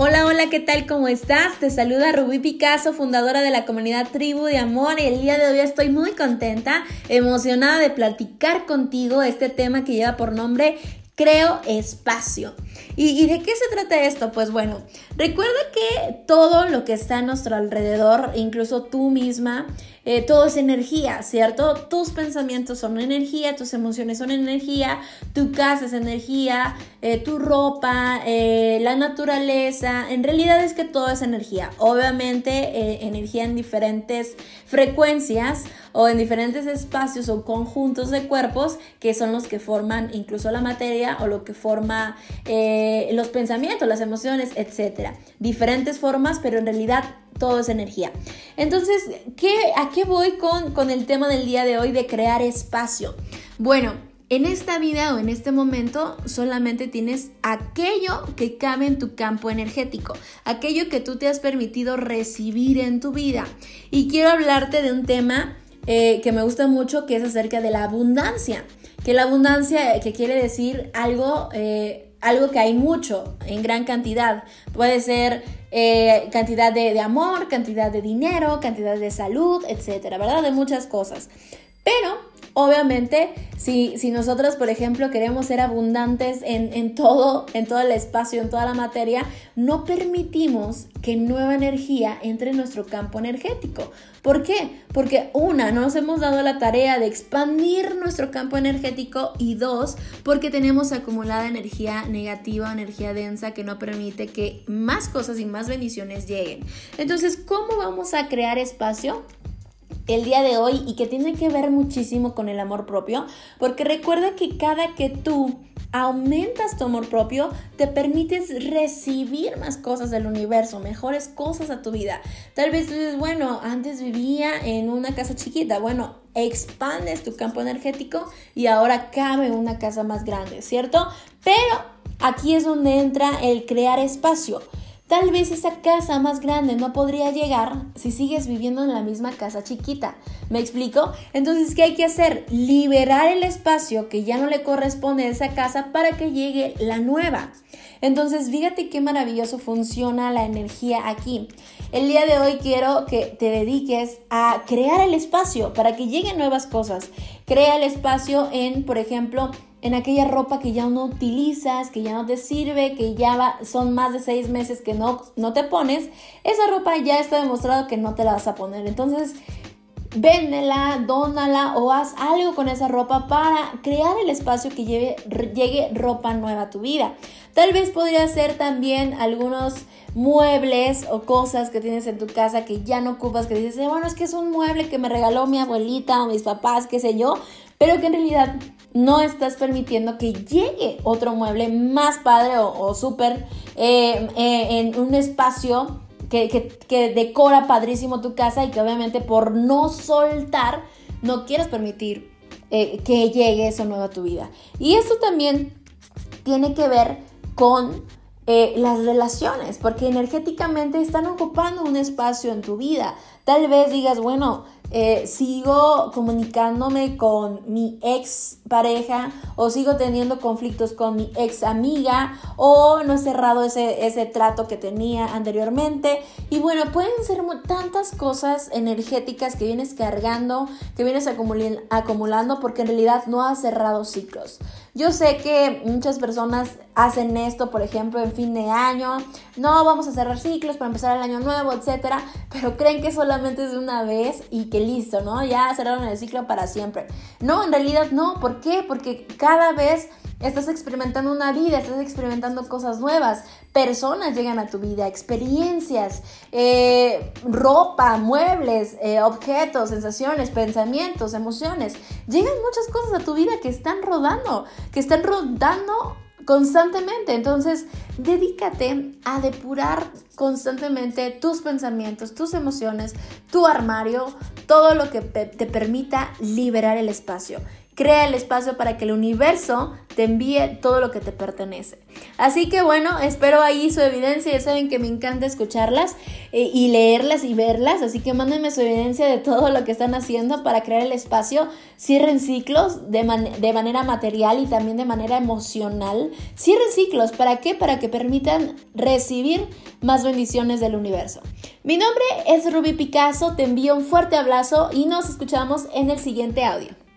Hola, hola, ¿qué tal? ¿Cómo estás? Te saluda Rubí Picasso, fundadora de la comunidad Tribu de Amor y el día de hoy estoy muy contenta, emocionada de platicar contigo este tema que lleva por nombre Creo espacio. ¿Y, de qué se trata esto? Pues bueno, recuerda que todo lo que está a nuestro alrededor, incluso tú misma, eh, todo es energía, ¿cierto? Tus pensamientos son energía, tus emociones son energía, tu casa es energía, eh, tu ropa, eh, la naturaleza, en realidad es que todo es energía. Obviamente energía en diferentes frecuencias o en diferentes espacios o conjuntos de cuerpos que son los que forman incluso la materia o lo que forma los pensamientos, las emociones, etc. Diferentes formas, pero en realidad todo es energía. Entonces, ¿qué, ¿a qué voy con, con el tema del día de hoy de crear espacio? Bueno, en esta vida o en este momento solamente tienes aquello que cabe en tu campo energético, aquello que tú te has permitido recibir en tu vida. Y quiero hablarte de un tema eh, que me gusta mucho, que es acerca de la abundancia. Que la abundancia, que quiere decir algo, eh, algo que hay mucho, en gran cantidad. Puede ser eh, cantidad de, de, amor, cantidad de dinero, cantidad de salud, etcétera, ¿verdad? De muchas cosas. Pero, obviamente, si, si nosotros, por ejemplo, queremos ser abundantes en, en, todo, en todo el espacio, en toda la materia, no permitimos que nueva energía entre en nuestro campo energético. ¿Por qué? Porque una, no nos hemos dado la tarea de expandir nuestro campo energético y dos, porque tenemos acumulada energía negativa, energía densa que no permite que más cosas y más bendiciones lleguen. Entonces, ¿cómo vamos a crear espacio? El día de hoy y que tiene que ver muchísimo con el amor propio, porque recuerda que cada que tú aumentas tu amor propio, te permites recibir más cosas del universo, mejores cosas a tu vida. Tal vez tú dices, bueno, antes vivía en una casa chiquita, bueno, expandes tu campo energético y ahora cabe una casa más grande, ¿cierto? Pero aquí es donde entra el crear espacio. Tal vez esa casa más grande no podría llegar si sigues viviendo en la misma casa chiquita. ¿Me explico? Entonces, ¿qué hay que hacer? Liberar el espacio que ya no le corresponde a esa casa para que llegue la nueva. Entonces, fíjate qué maravilloso funciona la energía aquí. El día de hoy quiero que te dediques a crear el espacio para que lleguen nuevas cosas. Crea el espacio en, por ejemplo, en aquella ropa que ya no utilizas, que ya no te sirve, que ya son más de seis meses que no, no te pones, esa ropa ya está demostrado que no te la vas a poner. Entonces, véndela, dónala o haz algo con esa ropa para crear el espacio que lleve, llegue ropa nueva a tu vida. Tal vez podría ser también algunos muebles o cosas que tienes en tu casa que ya no ocupas, que dices, bueno, es que es un mueble que me regaló mi abuelita o mis papás, qué sé yo, pero que en realidad no estás permitiendo que llegue otro mueble más padre o, súper eh, eh, en un espacio que, decora padrísimo tu casa y que obviamente por no soltar no quieres permitir eh, que llegue eso nuevo a tu vida. Y esto también tiene que ver con las relaciones, porque energéticamente están ocupando un espacio en tu vida. Tal vez digas, bueno, eh, sigo comunicándome con mi ex pareja o sigo teniendo conflictos con mi ex amiga o no he cerrado ese, ese trato que tenía anteriormente. Y bueno, pueden ser tantas cosas energéticas que vienes cargando, que vienes acumulando porque en realidad no has cerrado ciclos. Yo sé que muchas personas hacen esto, por ejemplo, en fin de año. No, vamos a cerrar ciclos para empezar el año nuevo, etcétera. Pero creen que solamente es de una vez y que listo, ¿no? Ya cerraron el ciclo para siempre. No, en realidad no. ¿Por qué? Porque cada vez Estás experimentando una vida, estás experimentando cosas nuevas, personas llegan a tu vida, experiencias, eh, ropa, muebles, eh, objetos, sensaciones, pensamientos, emociones. Llegan muchas cosas a tu vida que están rodando, que están rodando constantemente. Entonces, dedícate a depurar constantemente tus pensamientos, tus emociones, tu armario, todo lo que te permita liberar el espacio. Crea el espacio para que el universo te envíe todo lo que te pertenece. Así que bueno, espero ahí su evidencia. Ya saben que me encanta escucharlas eh, y leerlas y verlas. Así que mándenme su evidencia de todo lo que están haciendo para crear el espacio. Cierren ciclos de, de manera material y también de manera emocional. Cierren ciclos. ¿Para qué? Para que permitan recibir más bendiciones del universo. Mi nombre es Ruby Picasso. Te envío un fuerte abrazo y nos escuchamos en el siguiente audio.